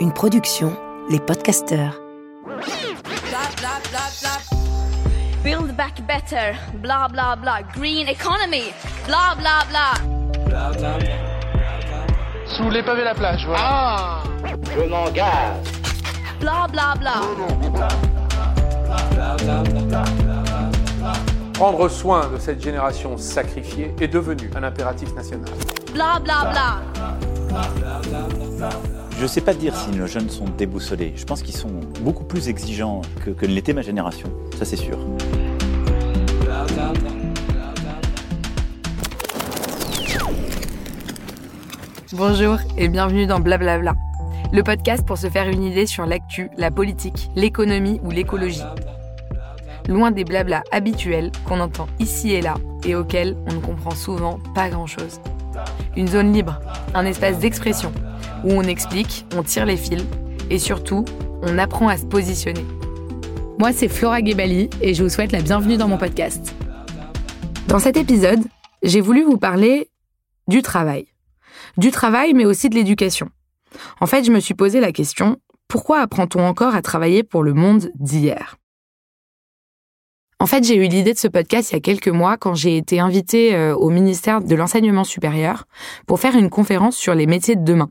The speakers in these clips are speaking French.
Une production, les podcasteurs. Build back better, blah blah blah. Green economy, blah blah blah. Sous les pavés la plage, voilà. Ah Je m'engage. Blah blah blah. Prendre soin de cette génération sacrifiée est devenu un impératif national. Blah blah blah. Je ne sais pas dire si nos jeunes sont déboussolés. Je pense qu'ils sont beaucoup plus exigeants que, que ne l'était ma génération. Ça, c'est sûr. Bonjour et bienvenue dans Blablabla, le podcast pour se faire une idée sur l'actu, la politique, l'économie ou l'écologie. Loin des blablas habituels qu'on entend ici et là et auxquels on ne comprend souvent pas grand-chose. Une zone libre, un espace d'expression où on explique, on tire les fils et surtout, on apprend à se positionner. Moi, c'est Flora Gebali et je vous souhaite la bienvenue dans mon podcast. Dans cet épisode, j'ai voulu vous parler du travail. Du travail, mais aussi de l'éducation. En fait, je me suis posé la question, pourquoi apprend-on encore à travailler pour le monde d'hier? En fait, j'ai eu l'idée de ce podcast il y a quelques mois quand j'ai été invitée euh, au ministère de l'Enseignement supérieur pour faire une conférence sur les métiers de demain.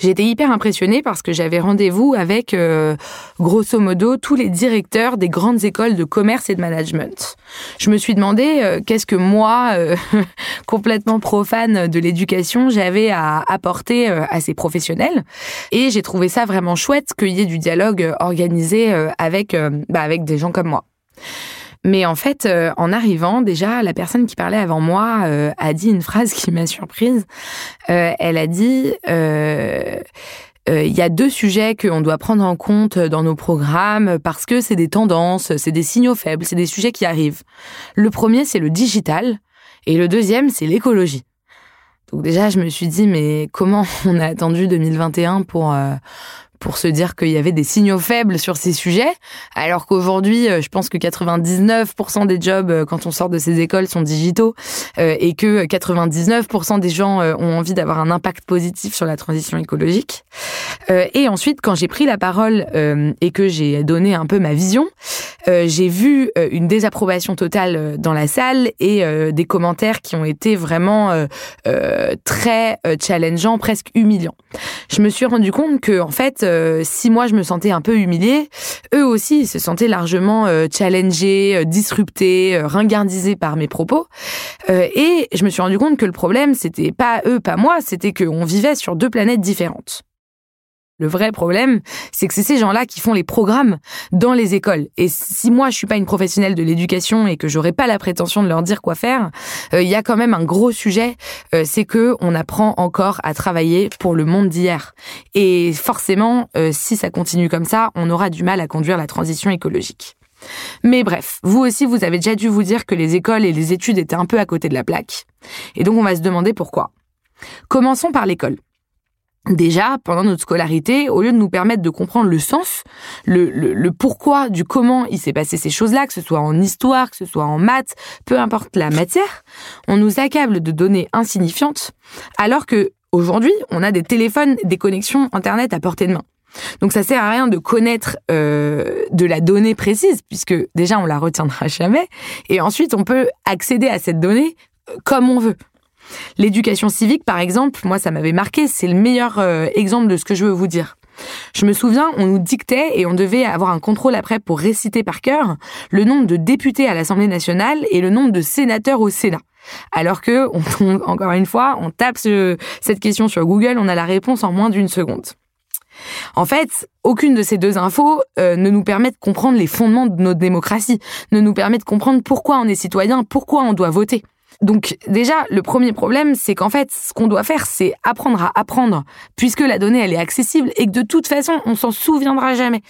Été hyper impressionnée parce que j'avais rendez-vous avec, euh, grosso modo, tous les directeurs des grandes écoles de commerce et de management. Je me suis demandé euh, qu'est-ce que moi, complètement profane de l'éducation, j'avais à apporter à ces professionnels. Et j'ai trouvé ça vraiment chouette qu'il y ait du dialogue organisé avec, bah, avec des gens comme moi. Mais en fait, euh, en arrivant, déjà, la personne qui parlait avant moi euh, a dit une phrase qui m'a surprise. Euh, elle a dit il y a deux sujets qu'on doit prendre en compte dans nos programmes parce que c'est des tendances, c'est des signaux faibles, c'est des sujets qui arrivent. Le premier, c'est le digital et le deuxième, c'est l'écologie. Donc déjà, je me suis dit, mais comment on a attendu 2021 pour pour se dire qu'il y avait des signaux faibles sur ces sujets, alors qu'aujourd'hui, euh, je pense que 99% des jobs euh, quand on sort de ces écoles sont digitaux euh, et que 99% des gens ont envie d'avoir un impact positif sur la transition écologique. Et ensuite, quand j'ai pris la parole et que j'ai donné un peu ma vision, j'ai vu une désapprobation totale dans la salle et des commentaires qui ont été vraiment très challengeants, presque humiliants. Je me suis rendu compte que en fait euh, si moi je me sentais un peu humiliée, eux aussi se sentaient largement euh, challengés, euh, disruptés, ringardisés par mes propos. et je me suis rendu compte que le problème, c'était pas eux, pas moi, c'était qu'on vivait sur deux planètes différentes. Le vrai problème, c'est que c'est ces gens-là qui font les programmes dans les écoles. Et si moi je suis pas une professionnelle de l'éducation et que j'aurais pas la prétention de leur dire quoi faire, euh, il y a quand même un gros sujet, euh, c'est que on apprend encore à travailler pour le monde d'hier. Et forcément, euh, si ça continue comme ça, on aura du mal à conduire la transition écologique. Mais bref, vous aussi, vous avez déjà dû vous dire que les écoles et les études étaient un peu à côté de la plaque. Et donc on va se demander pourquoi. Commençons par l'école. Déjà, pendant notre scolarité, au lieu de nous permettre de comprendre le sens, le, le, pourquoi du comment il s'est passé ces choses-là, que ce soit en histoire, que ce soit en maths, peu importe la matière, on nous accable de données insignifiantes, alors que aujourd'hui, on a des téléphones, des connexions Internet à portée de main. Donc ça sert à rien de connaître euh, de la donnée précise, puisque déjà on la retiendra jamais, et ensuite on peut accéder à cette donnée euh, comme on veut. L'éducation civique, par exemple, moi, ça m'avait marqué. C'est le meilleur euh, exemple de ce que je veux vous dire. Je me souviens, on nous dictait et on devait avoir un contrôle après pour réciter par cœur le nombre de députés à l'Assemblée nationale et le nombre de sénateurs au Sénat. Alors que, encore une fois, on tape cette question sur Google, on a la réponse en moins d'une seconde. En fait, aucune de ces deux infos euh, ne nous permet de comprendre les fondements de notre démocratie, ne nous permet de comprendre pourquoi on est citoyen, pourquoi on doit voter. Donc déjà, le premier problème, c'est qu'en fait, ce qu'on doit faire, c'est apprendre à apprendre, puisque la donnée, elle est accessible et que de toute façon, on s'en souviendra jamais.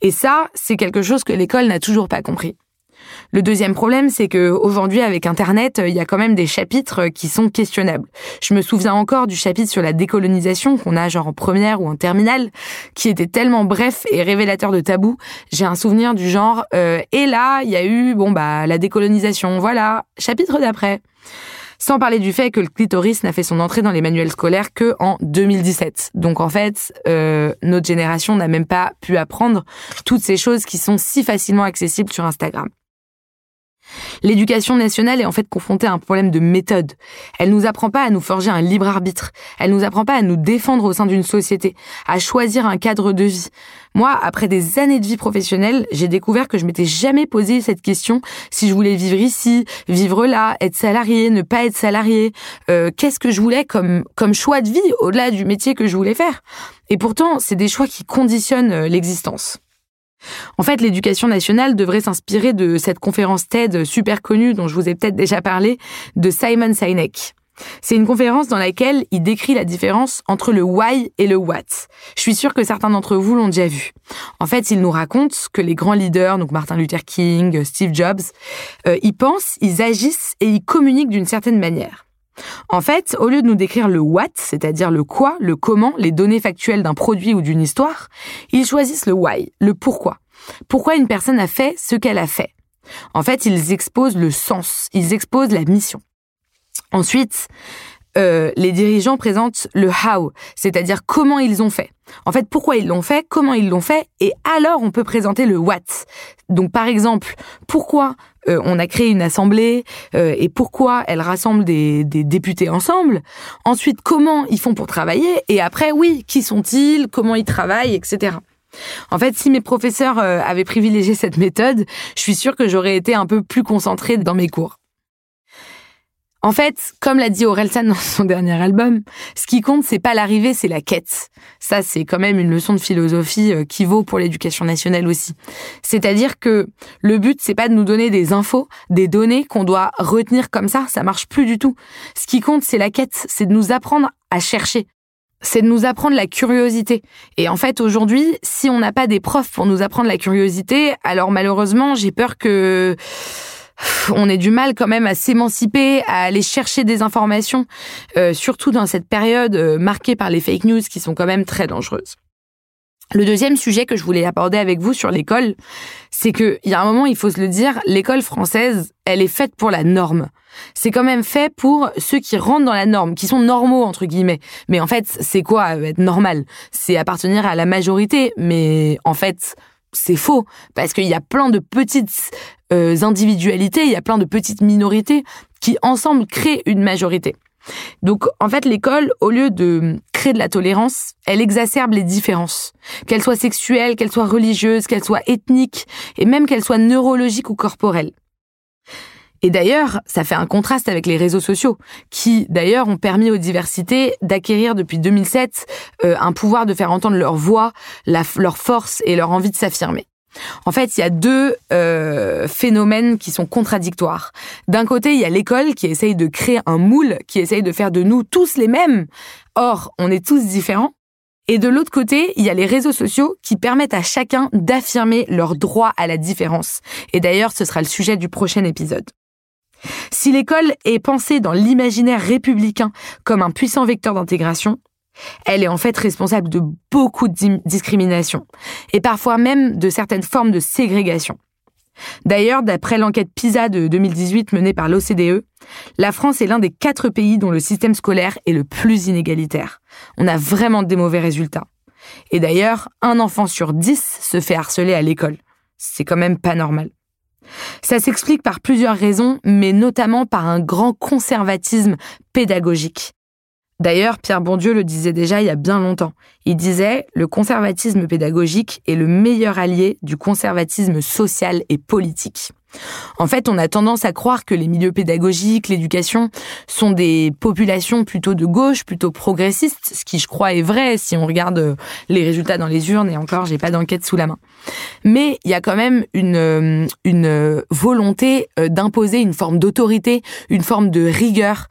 Et ça, c'est quelque chose que l'école n'a toujours pas compris. Le deuxième problème, c'est que aujourd'hui, avec Internet, il y a quand même des chapitres qui sont questionnables. Je me souviens encore du chapitre sur la décolonisation qu'on a genre en première ou en terminale, qui était tellement bref et révélateur de tabou. J'ai un souvenir du genre euh, et là, il y a eu bon bah la décolonisation. Voilà, chapitre d'après. Sans parler du fait que le clitoris n'a fait son entrée dans les manuels scolaires que en 2017. Donc en fait, euh, notre génération n'a même pas pu apprendre toutes ces choses qui sont si facilement accessibles sur Instagram. L'éducation nationale est en fait confrontée à un problème de méthode. Elle nous apprend pas à nous forger un libre arbitre. Elle nous apprend pas à nous défendre au sein d'une société, à choisir un cadre de vie. Moi, après des années de vie professionnelle, j'ai découvert que je m'étais jamais posé cette question si je voulais vivre ici, vivre là, être salarié, ne pas être salarié. Euh, Qu'est-ce que je voulais comme comme choix de vie au-delà du métier que je voulais faire? Et pourtant, c'est des choix qui conditionnent euh, l'existence. En fait, l'éducation nationale devrait s'inspirer de cette conférence TED super connue dont je vous ai peut-être déjà parlé, de Simon Sinek. C'est une conférence dans laquelle il décrit la différence entre le why et le what. Je suis sûre que certains d'entre vous l'ont déjà vu. En fait, il nous raconte que les grands leaders, donc Martin Luther King, Steve Jobs, euh, ils pensent, ils agissent et ils communiquent d'une certaine manière. En fait, au lieu de nous décrire le what, c'est-à-dire le quoi, le comment, les données factuelles d'un produit ou d'une histoire, ils choisissent le why, le pourquoi. Pourquoi une personne a fait ce qu'elle a fait. En fait, ils exposent le sens, ils exposent la mission. Ensuite, euh, les dirigeants présentent le how, c'est-à-dire comment ils ont fait. En fait, pourquoi ils l'ont fait, comment ils l'ont fait, et alors on peut présenter le what. Donc par exemple, pourquoi euh, on a créé une assemblée euh, et pourquoi elle rassemble des, des, députés ensemble. Ensuite, comment ils font pour travailler, et après, oui, qui sont-ils, comment ils travaillent, etc. En fait, si mes professeurs avaient privilégié cette méthode, je suis sûre que j'aurais été un peu plus concentrée dans mes cours. En fait, comme l'a dit Orelsan dans son dernier album, ce qui compte, c'est pas l'arrivée, c'est la quête. Ça, c'est quand même une leçon de philosophie euh, qui vaut pour l'éducation nationale aussi. C'est-à-dire que le but, c'est pas de nous donner des infos, des données qu'on doit retenir comme ça, ça marche plus du tout. Ce qui compte, c'est la quête, c'est de nous apprendre à chercher. C'est de nous apprendre la curiosité. Et en fait, aujourd'hui, si on n'a pas des profs pour nous apprendre la curiosité, alors malheureusement, j'ai peur que on ait du mal quand même à s'émanciper, à aller chercher des informations, euh, surtout dans cette période euh, marquée par les fake news qui sont quand même très dangereuses. Le deuxième sujet que je voulais aborder avec vous sur l'école, c'est que il y a un moment, il faut se le dire, l'école française, elle est faite pour la norme. C'est quand même fait pour ceux qui rentrent dans la norme, qui sont normaux entre guillemets. Mais en fait, c'est quoi être normal? C'est appartenir à la majorité. Mais en fait, c'est faux parce qu'il y a plein de petites euh, individualités, il y a plein de petites minorités qui ensemble créent une majorité. Donc en fait l'école, au lieu de créer de la tolérance, elle exacerbe les différences, qu'elles soient sexuelles, qu'elles soient religieuses, qu'elles soient ethniques et même qu'elles soient neurologiques ou corporelles. Et d'ailleurs, ça fait un contraste avec les réseaux sociaux, qui d'ailleurs ont permis aux diversités d'acquérir depuis 2007 euh, un pouvoir de faire entendre leur voix, leur force et leur envie de s'affirmer. En fait, il y a deux euh, phénomènes qui sont contradictoires. D'un côté, il y a l'école qui essaye de créer un moule, qui essaye de faire de nous tous les mêmes. Or, on est tous différents. Et de l'autre côté, il y a les réseaux sociaux qui permettent à chacun d'affirmer leur droit à la différence. Et d'ailleurs, ce sera le sujet du prochain épisode. Si l'école est pensée dans l'imaginaire républicain comme un puissant vecteur d'intégration, elle est en fait responsable de beaucoup de discriminations et parfois même de certaines formes de ségrégation. D'ailleurs, d'après l'enquête PISA de 2018 menée par l'OCDE, la France est l'un des quatre pays dont le système scolaire est le plus inégalitaire. On a vraiment des mauvais résultats. Et d'ailleurs, un enfant sur dix se fait harceler à l'école. C'est quand même pas normal. Ça s'explique par plusieurs raisons, mais notamment par un grand conservatisme pédagogique. D'ailleurs, Pierre Bourdieu le disait déjà il y a bien longtemps. Il disait le conservatisme pédagogique est le meilleur allié du conservatisme social et politique. En fait, on a tendance à croire que les milieux pédagogiques, l'éducation, sont des populations plutôt de gauche, plutôt progressistes, ce qui je crois est vrai si on regarde euh, les résultats dans les urnes, et encore, j'ai pas d'enquête sous la main. Mais il y a quand même une, euh, une volonté euh, d'imposer une forme d'autorité, une forme de rigueur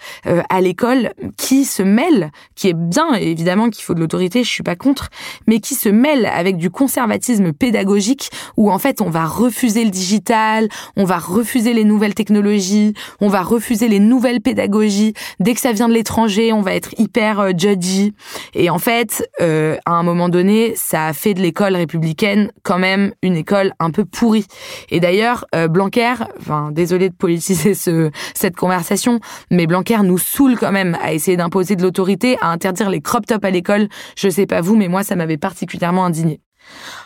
à l'école qui se mêle, qui est bien, évidemment qu'il faut de l'autorité, je suis pas contre, mais qui se mêle avec du conservatisme pédagogique où en fait on va refuser le digital, on va refuser les nouvelles technologies, on va refuser les nouvelles pédagogies. Dès que ça vient de l'étranger, on va être hyper euh, judgy. Et en fait, euh, à un moment donné, ça a fait de l'école républicaine quand même une école un peu pourrie. Et d'ailleurs, euh, Blanquer, enfin, désolé de politiser ce, cette conversation, mais Blanquer nous saoule quand même à essayer d'imposer de l'autorité, à interdire les crop tops à l'école. Je sais pas vous, mais moi, ça m'avait particulièrement indigné.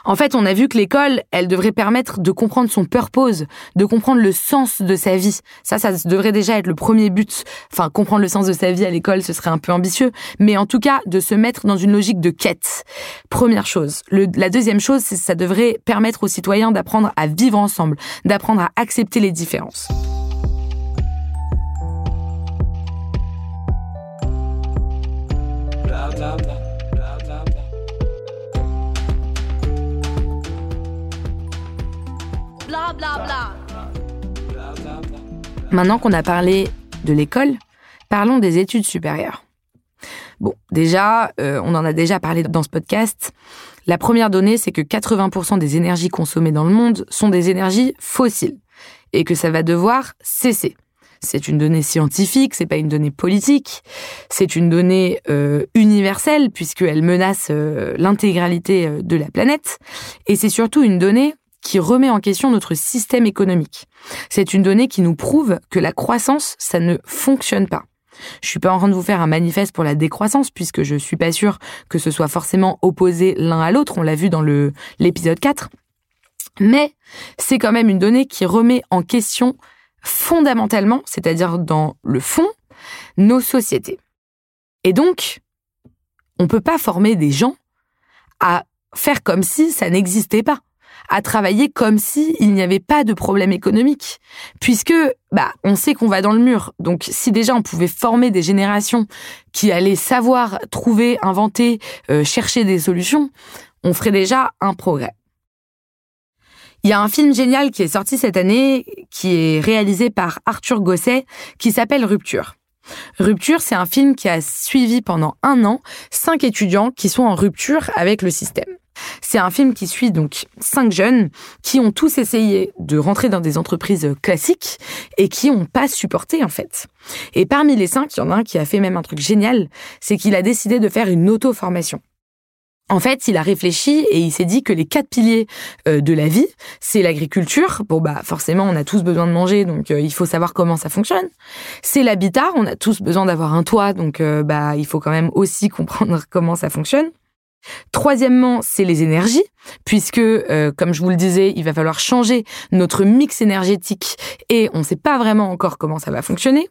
En fait, on a vu que l'école, elle devrait permettre de comprendre son purpose, de comprendre le sens de sa vie. Ça, ça devrait déjà être le premier but. Enfin, comprendre le sens de sa vie à l'école, ce serait un peu ambitieux, mais en tout cas, de se mettre dans une logique de quête. Première chose. la deuxième chose, c'est ça devrait permettre aux citoyens d'apprendre à vivre ensemble, d'apprendre à accepter les différences. Maintenant qu'on a parlé de l'école, parlons des études supérieures. Bon, déjà, euh, on en a déjà parlé dans ce podcast. La première donnée, c'est que 80% des énergies consommées dans le monde sont des énergies fossiles et que ça va devoir cesser. C'est une donnée scientifique, c'est pas une donnée politique, c'est une donnée euh, universelle puisqu'elle menace euh, l'intégralité de la planète et c'est surtout une donnée qui remet en question notre système économique. C'est une donnée qui nous prouve que la croissance, ça ne fonctionne pas. Je suis pas en train de vous faire un manifeste pour la décroissance puisque je suis pas sûre que ce soit forcément opposé l'un à l'autre, on l'a vu dans l'épisode 4. Mais c'est quand même une donnée qui remet en question fondamentalement, c'est-à-dire dans le fond, nos sociétés. Et donc, on peut pas former des gens à faire comme si ça n'existait pas à travailler comme si il n'y avait pas de problème économique, puisque bah on sait qu'on va dans le mur. Donc si déjà on pouvait former des générations qui allaient savoir trouver, inventer, euh, chercher des solutions, on ferait déjà un progrès. Il y a un film génial qui est sorti cette année, qui est réalisé par Arthur Gosset, qui s'appelle Rupture. Rupture, c'est un film qui a suivi pendant un an cinq étudiants qui sont en rupture avec le système. C'est un film qui suit donc cinq jeunes qui ont tous essayé de rentrer dans des entreprises classiques et qui n'ont pas supporté en fait. Et parmi les cinq, il y en a un qui a fait même un truc génial, c'est qu'il a décidé de faire une auto-formation. En fait, il a réfléchi et il s'est dit que les quatre piliers euh, de la vie, c'est l'agriculture. Bon, bah forcément, on a tous besoin de manger, donc euh, il faut savoir comment ça fonctionne. C'est l'habitat, on a tous besoin d'avoir un toit, donc euh, bah il faut quand même aussi comprendre comment ça fonctionne. Troisièmement, c'est les énergies, puisque, euh, comme je vous le disais, il va falloir changer notre mix énergétique et on ne sait pas vraiment encore comment ça va fonctionner.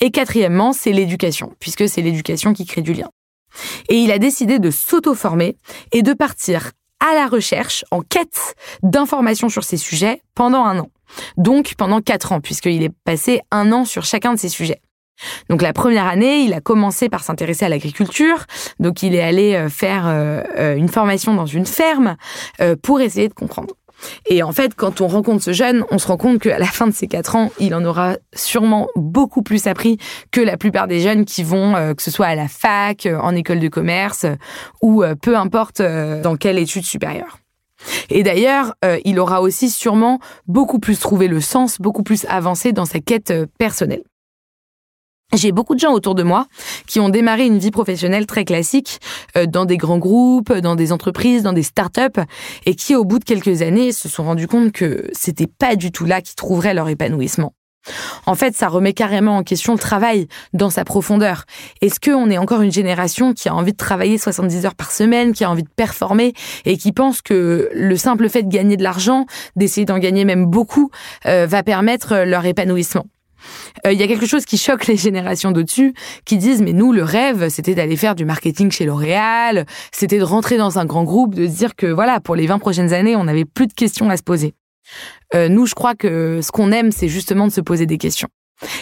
Et quatrièmement, c'est l'éducation, puisque c'est l'éducation qui crée du lien. Et il a décidé de s'auto-former et de partir à la recherche, en quête d'informations sur ces sujets pendant un an. Donc pendant quatre ans, puisqu'il est passé un an sur chacun de ces sujets. Donc la première année, il a commencé par s'intéresser à l'agriculture. Donc il est allé euh, faire euh, euh, une formation dans une ferme pour essayer de comprendre. Et en fait, quand on rencontre ce jeune, on se rend compte qu'à la fin de ces quatre ans, il en aura sûrement beaucoup plus appris que la plupart des jeunes qui vont, que ce soit à la fac, en école de commerce, ou peu importe dans quelle étude supérieure. Et d'ailleurs, il aura aussi sûrement beaucoup plus trouvé le sens, beaucoup plus avancé dans sa quête personnelle. J'ai beaucoup de gens autour de moi qui ont démarré une vie professionnelle très classique euh, dans des grands groupes, dans des entreprises, dans des startups et qui au bout de quelques années se sont rendus compte que c'était pas du tout là qu'ils trouveraient leur épanouissement. En fait, ça remet carrément en question le travail dans sa profondeur. Est-ce qu'on est encore une génération qui a envie de travailler 70 heures par semaine, qui a envie de performer et qui pense que le simple fait de gagner de l'argent, d'essayer d'en gagner même beaucoup, euh, va permettre leur épanouissement? Il euh, y a quelque chose qui choque les générations d'au-dessus, qui disent mais nous le rêve c'était d'aller faire du marketing chez L'Oréal, c'était de rentrer dans un grand groupe, de dire que voilà pour les 20 prochaines années on n'avait plus de questions à se poser. Euh, nous je crois que ce qu'on aime c'est justement de se poser des questions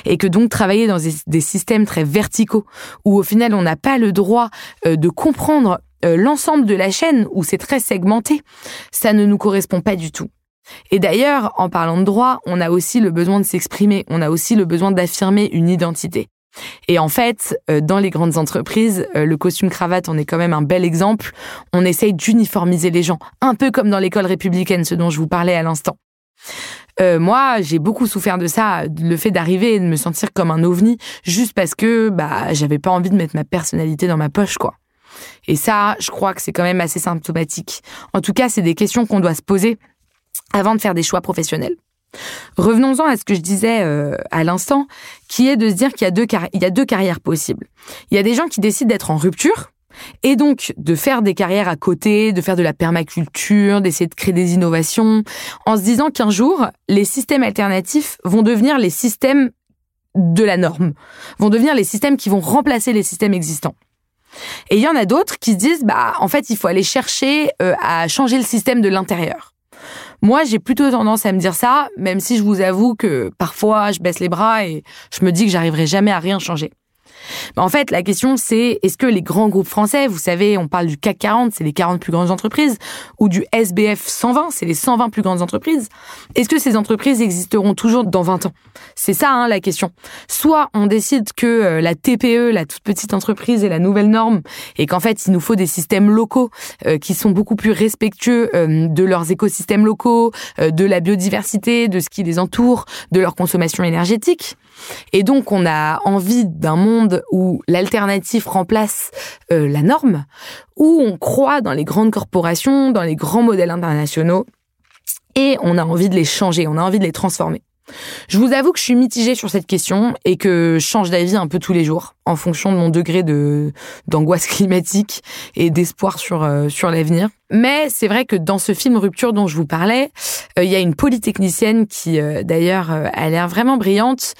et que donc travailler dans des, systèmes très verticaux où au final on n'a pas le droit euh, de comprendre l'ensemble de la chaîne où c'est très segmenté, ça ne nous correspond pas du tout. Et d'ailleurs, en parlant de droit, on a aussi le besoin de s'exprimer, on a aussi le besoin d'affirmer une identité. Et en fait, euh, dans les grandes entreprises, euh, le costume cravate en est quand même un bel exemple. On essaye d'uniformiser les gens, un peu comme dans l'école républicaine, ce dont je vous parlais à l'instant. Euh, moi, j'ai beaucoup souffert de ça, le fait d'arriver et de me sentir comme un ovni, juste parce que bah j'avais pas envie de mettre ma personnalité dans ma poche, quoi. Et ça, je crois que c'est quand même assez symptomatique. En tout cas, c'est des questions qu'on doit se poser avant de faire des choix professionnels. Revenons-en à ce que je disais euh, à l'instant, qui est de se dire qu'il y, a deux il y a deux carrières possibles. Il y a des gens qui décident d'être en rupture, et donc de faire des carrières à côté, de faire de la permaculture, d'essayer de créer des innovations, en se disant qu'un jour, les systèmes alternatifs vont devenir les systèmes de la norme, vont devenir les systèmes qui vont remplacer les systèmes existants. Et il y en a d'autres qui se disent, bah, en fait, il faut aller chercher euh, à changer le système de l'intérieur. Moi, j'ai plutôt tendance à me dire ça, même si je vous avoue que parfois je baisse les bras et je me dis que j'arriverai jamais à rien changer. Mais en fait, la question c'est est-ce que les grands groupes français, vous savez, on parle du CAC 40, c'est les 40 plus grandes entreprises, ou du SBF 120, c'est les 120 plus grandes entreprises, est-ce que ces entreprises existeront toujours dans 20 ans? C'est ça hein, la question. Soit on décide que euh, la TPE, la toute petite entreprise, est la nouvelle norme, et qu'en fait il nous faut des systèmes locaux euh, qui sont beaucoup plus respectueux euh, de leurs écosystèmes locaux, de la biodiversité, de ce qui les entoure, de leur consommation énergétique. Et donc on a envie d'un monde où l'alternative remplace euh, la norme, où on croit dans les grandes corporations, dans les grands modèles internationaux, et on a envie de les changer, on a envie de les transformer. Je vous avoue que je suis mitigée sur cette question et que je change d'avis un peu tous les jours en fonction de mon degré de d'angoisse climatique et d'espoir sur euh, sur l'avenir. Mais c'est vrai que dans ce film Rupture dont je vous parlais, euh, il y a une polytechnicienne qui euh, d'ailleurs a l'air vraiment brillante,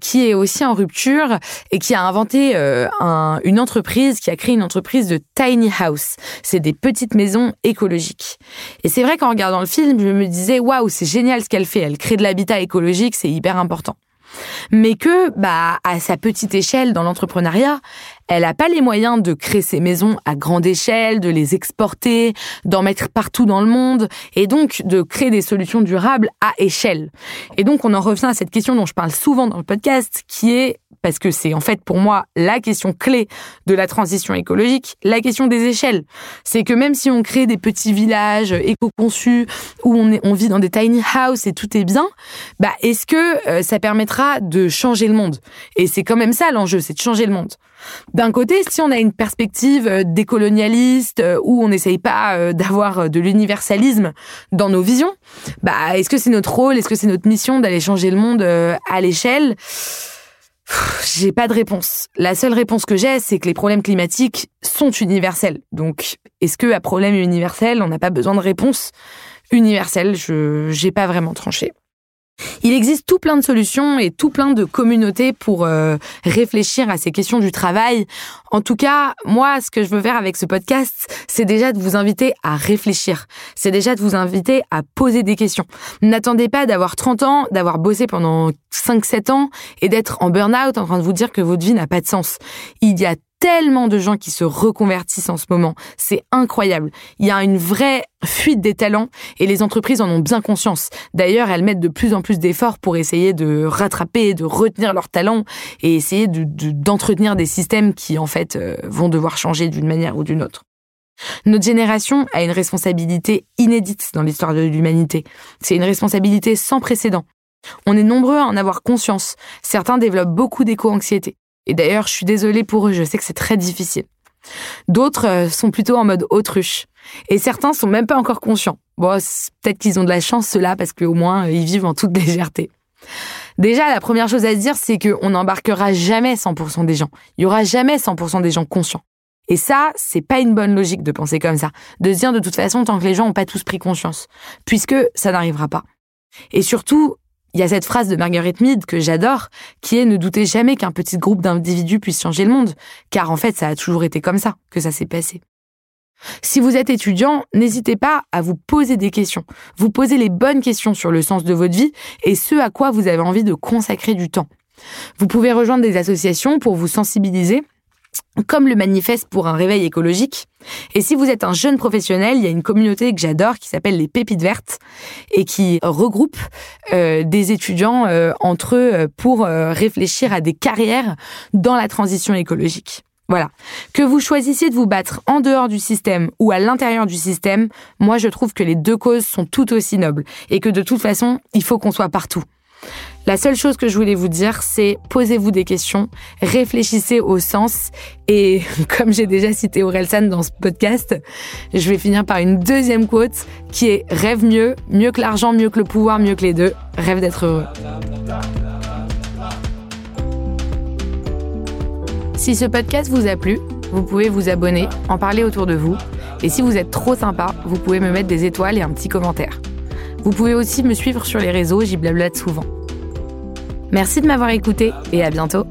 qui est aussi en rupture et qui a inventé un, une entreprise, qui a créé une entreprise de tiny house. C'est des petites maisons écologiques. Et c'est vrai qu'en regardant le film, je me disais waouh, c'est génial ce qu'elle fait. Elle crée de l'habitat écologique, c'est hyper important mais que, bah, à sa petite échelle dans l'entrepreneuriat, elle n'a pas les moyens de créer ses maisons à grande échelle, de les exporter, d'en mettre partout dans le monde, et donc de créer des solutions durables à échelle. Et donc on en revient à cette question dont je parle souvent dans le podcast, qui est parce que c'est en fait pour moi la question clé de la transition écologique, la question des échelles. C'est que même si on crée des petits villages éco-conçus où on, vit dans des tiny houses et tout est bien, bah est-ce que euh, ça permettra de changer le monde? Et c'est quand même ça l'enjeu, c'est de changer le monde. D'un côté, si on a une perspective euh, décolonialiste euh, où on n'essaye pas d'avoir de l'universalisme dans nos visions, bah est-ce que c'est notre rôle, est-ce que c'est notre mission d'aller changer le monde à l'échelle? J'ai pas de réponse. La seule réponse que j'ai, c'est que les problèmes climatiques sont universels. Donc, est-ce que à problème universel, on n'a pas besoin de réponse universelle? Je j'ai pas vraiment tranché. Il existe tout plein de solutions et tout plein de communautés pour euh, réfléchir à ces questions du travail. En tout cas, moi, ce que je veux faire avec ce podcast, c'est déjà de vous inviter à réfléchir. C'est déjà de vous inviter à poser des questions. N'attendez pas d'avoir 30 ans, d'avoir bossé pendant 5-7 ans et d'être en burn-out en train de vous dire que votre vie n'a pas de sens. Il y a tellement de gens qui se reconvertissent en ce moment. C'est incroyable. Il y a une vraie fuite des talents et les entreprises en ont bien conscience. D'ailleurs, elles mettent de plus en plus d'efforts pour essayer de rattraper, de retenir leurs talents et essayer d'entretenir des systèmes qui, en fait, euh, vont devoir changer d'une manière ou d'une autre. Notre génération a une responsabilité inédite dans l'histoire de l'humanité. C'est une responsabilité sans précédent. On est nombreux à en avoir conscience. Certains développent beaucoup d'éco-anxiété. Et d'ailleurs, je suis désolée pour eux, je sais que c'est très difficile. D'autres euh, sont plutôt en mode autruche. Et certains sont même pas encore conscients. Bon, peut-être qu'ils ont de la chance, ceux-là, parce qu'au moins, euh, ils vivent en toute légèreté. Déjà, la première chose à se dire, c'est qu'on n'embarquera jamais 100% des gens. Il y aura jamais 100% des gens conscients. Et ça, c'est pas une bonne logique de penser comme ça. De se dire de toute façon, tant que les gens n'ont pas tous pris conscience. Puisque ça n'arrivera pas. Et surtout, il y a cette phrase de Margaret Mead que j'adore, qui est ne doutez jamais qu'un petit groupe d'individus puisse changer le monde, car en fait ça a toujours été comme ça que ça s'est passé. Si vous êtes étudiant, n'hésitez pas à vous poser des questions. Vous posez les bonnes questions sur le sens de votre vie et ce à quoi vous avez envie de consacrer du temps. Vous pouvez rejoindre des associations pour vous sensibiliser comme le manifeste pour un réveil écologique. Et si vous êtes un jeune professionnel, il y a une communauté que j'adore qui s'appelle les Pépites Vertes et qui regroupe euh, des étudiants euh, entre eux pour euh, réfléchir à des carrières dans la transition écologique. Voilà. Que vous choisissiez de vous battre en dehors du système ou à l'intérieur du système, moi je trouve que les deux causes sont tout aussi nobles et que de toute façon, il faut qu'on soit partout. La seule chose que je voulais vous dire, c'est posez-vous des questions, réfléchissez au sens et comme j'ai déjà cité Orelsan dans ce podcast, je vais finir par une deuxième quote qui est rêve mieux, mieux que l'argent, mieux que le pouvoir, mieux que les deux, rêve d'être heureux. Si ce podcast vous a plu, vous pouvez vous abonner, en parler autour de vous. Et si vous êtes trop sympa, vous pouvez me mettre des étoiles et un petit commentaire. Vous pouvez aussi me suivre sur les réseaux, j'y blablate souvent. Merci de m'avoir écouté et à bientôt